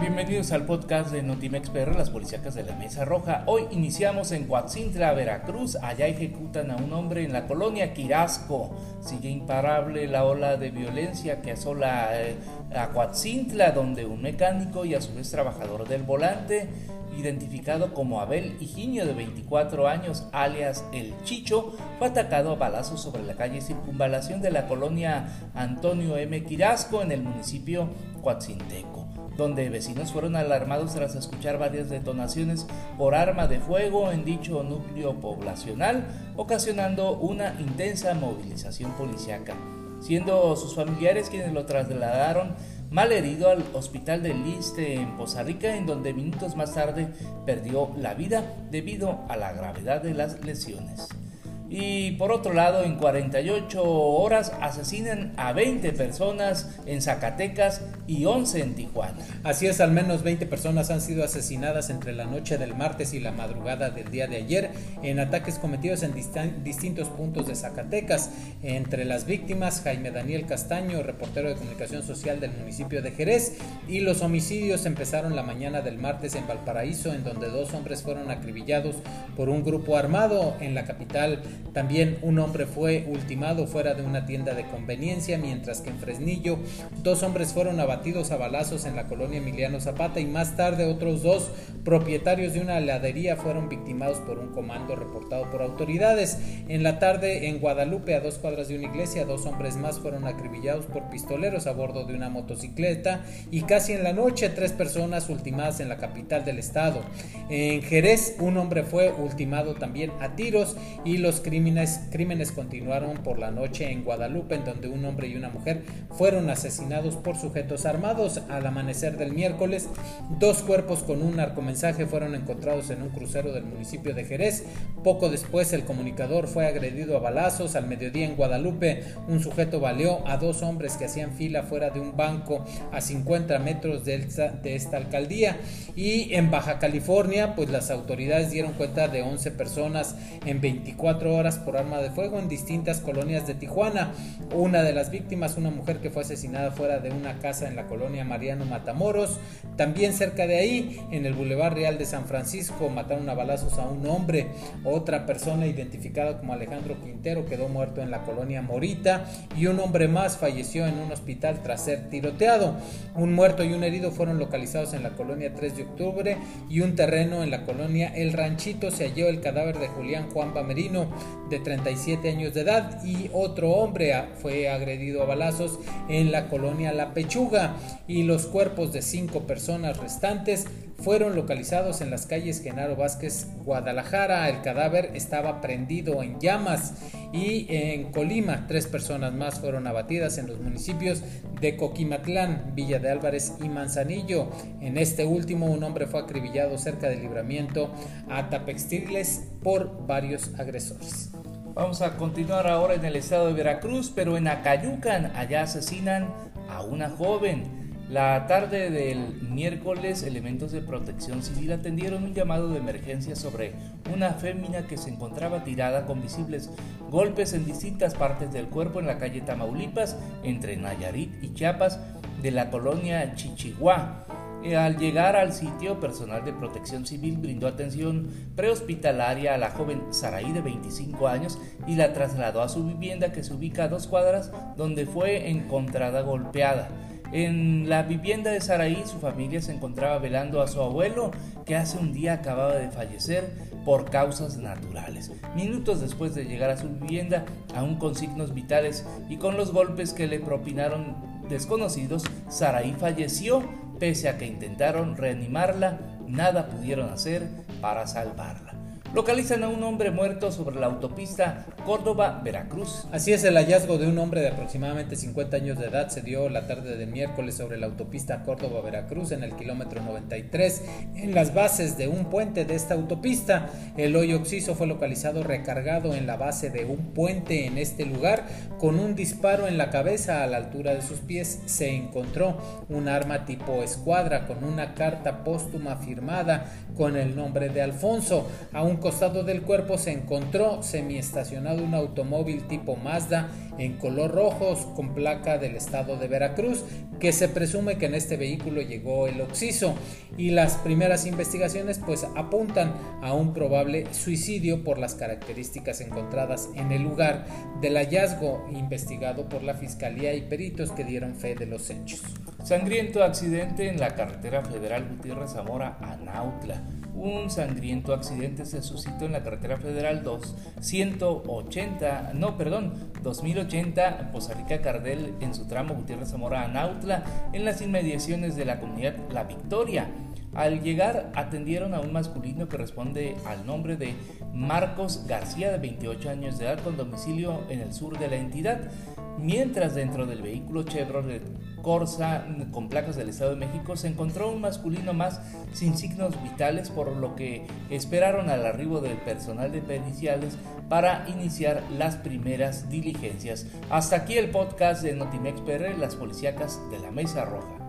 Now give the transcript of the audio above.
Bienvenidos al podcast de Notimex PR, las policíacas de la Mesa Roja. Hoy iniciamos en Coatzintla, Veracruz. Allá ejecutan a un hombre en la colonia Quirasco. Sigue imparable la ola de violencia que asola eh, a Coatzintla, donde un mecánico y a su vez trabajador del volante, identificado como Abel Higinio de 24 años, alias El Chicho, fue atacado a balazos sobre la calle Circunvalación de la colonia Antonio M. Quirasco en el municipio Coatzinteco donde vecinos fueron alarmados tras escuchar varias detonaciones por arma de fuego en dicho núcleo poblacional, ocasionando una intensa movilización policiaca, siendo sus familiares quienes lo trasladaron mal herido al hospital de Liste en Poza Rica, en donde minutos más tarde perdió la vida debido a la gravedad de las lesiones. Y por otro lado, en 48 horas asesinan a 20 personas en Zacatecas y 11 en Tijuana. Así es, al menos 20 personas han sido asesinadas entre la noche del martes y la madrugada del día de ayer en ataques cometidos en distintos puntos de Zacatecas. Entre las víctimas, Jaime Daniel Castaño, reportero de comunicación social del municipio de Jerez, y los homicidios empezaron la mañana del martes en Valparaíso, en donde dos hombres fueron acribillados por un grupo armado en la capital también un hombre fue ultimado fuera de una tienda de conveniencia, mientras que en Fresnillo dos hombres fueron abatidos a balazos en la colonia Emiliano Zapata y más tarde otros dos propietarios de una heladería fueron victimados por un comando reportado por autoridades. En la tarde en Guadalupe, a dos cuadras de una iglesia, dos hombres más fueron acribillados por pistoleros a bordo de una motocicleta y casi en la noche tres personas ultimadas en la capital del estado. En Jerez un hombre fue ultimado también a tiros y los crímenes, continuaron por la noche en Guadalupe, en donde un hombre y una mujer fueron asesinados por sujetos armados. Al amanecer del miércoles, dos cuerpos con un narcomensaje fueron encontrados en un crucero del municipio de Jerez. Poco después, el comunicador fue agredido a balazos. Al mediodía en Guadalupe, un sujeto baleó a dos hombres que hacían fila fuera de un banco a 50 metros de esta, de esta alcaldía. Y en Baja California, pues las autoridades dieron cuenta de 11 personas en 24 horas por arma de fuego en distintas colonias de Tijuana. Una de las víctimas, una mujer que fue asesinada fuera de una casa en la colonia Mariano Matamoros. También cerca de ahí, en el Boulevard Real de San Francisco, mataron a balazos a un hombre. Otra persona identificada como Alejandro Quintero quedó muerto en la colonia Morita y un hombre más falleció en un hospital tras ser tiroteado. Un muerto y un herido fueron localizados en la colonia 3 de octubre y un terreno en la colonia El Ranchito se halló el cadáver de Julián Juan Pamerino de 37 años de edad y otro hombre fue agredido a balazos en la colonia La Pechuga y los cuerpos de cinco personas restantes fueron localizados en las calles Genaro Vázquez, Guadalajara. El cadáver estaba prendido en llamas y en Colima tres personas más fueron abatidas en los municipios de Coquimatlán, Villa de Álvarez y Manzanillo. En este último un hombre fue acribillado cerca del libramiento a Tapextiles por varios agresores. Vamos a continuar ahora en el estado de Veracruz, pero en Acayucan, allá asesinan a una joven. La tarde del miércoles, elementos de protección civil atendieron un llamado de emergencia sobre una fémina que se encontraba tirada con visibles golpes en distintas partes del cuerpo en la calle Tamaulipas, entre Nayarit y Chiapas, de la colonia Chichiguá. Eh, al llegar al sitio, personal de protección civil brindó atención prehospitalaria a la joven Saraí de 25 años y la trasladó a su vivienda que se ubica a dos cuadras donde fue encontrada golpeada. En la vivienda de Saraí, su familia se encontraba velando a su abuelo, que hace un día acababa de fallecer por causas naturales. Minutos después de llegar a su vivienda, aún con signos vitales y con los golpes que le propinaron desconocidos, Saraí falleció, pese a que intentaron reanimarla, nada pudieron hacer para salvarla localizan a un hombre muerto sobre la autopista Córdoba-Veracruz. Así es, el hallazgo de un hombre de aproximadamente 50 años de edad se dio la tarde de miércoles sobre la autopista Córdoba-Veracruz en el kilómetro 93, en las bases de un puente de esta autopista. El hoyo oxiso fue localizado recargado en la base de un puente en este lugar con un disparo en la cabeza a la altura de sus pies. Se encontró un arma tipo escuadra con una carta póstuma firmada con el nombre de Alfonso, aunque costado del cuerpo se encontró semiestacionado un automóvil tipo Mazda en color rojo con placa del estado de Veracruz, que se presume que en este vehículo llegó el occiso y las primeras investigaciones pues apuntan a un probable suicidio por las características encontradas en el lugar del hallazgo investigado por la fiscalía y peritos que dieron fe de los hechos. Sangriento accidente en la carretera federal Gutiérrez Zamora a Nautla. Un sangriento accidente se suscitó en la carretera federal 280, no, perdón, 2080 Poza Rica Cardel en su tramo Gutiérrez Zamora Nautla en las inmediaciones de la comunidad La Victoria. Al llegar atendieron a un masculino que responde al nombre de Marcos García de 28 años de edad con domicilio en el sur de la entidad, mientras dentro del vehículo Chevrolet Corsa con placas del Estado de México se encontró un masculino más sin signos vitales por lo que esperaron al arribo del personal de periciales para iniciar las primeras diligencias. Hasta aquí el podcast de Notimex PR, las policíacas de la Mesa Roja.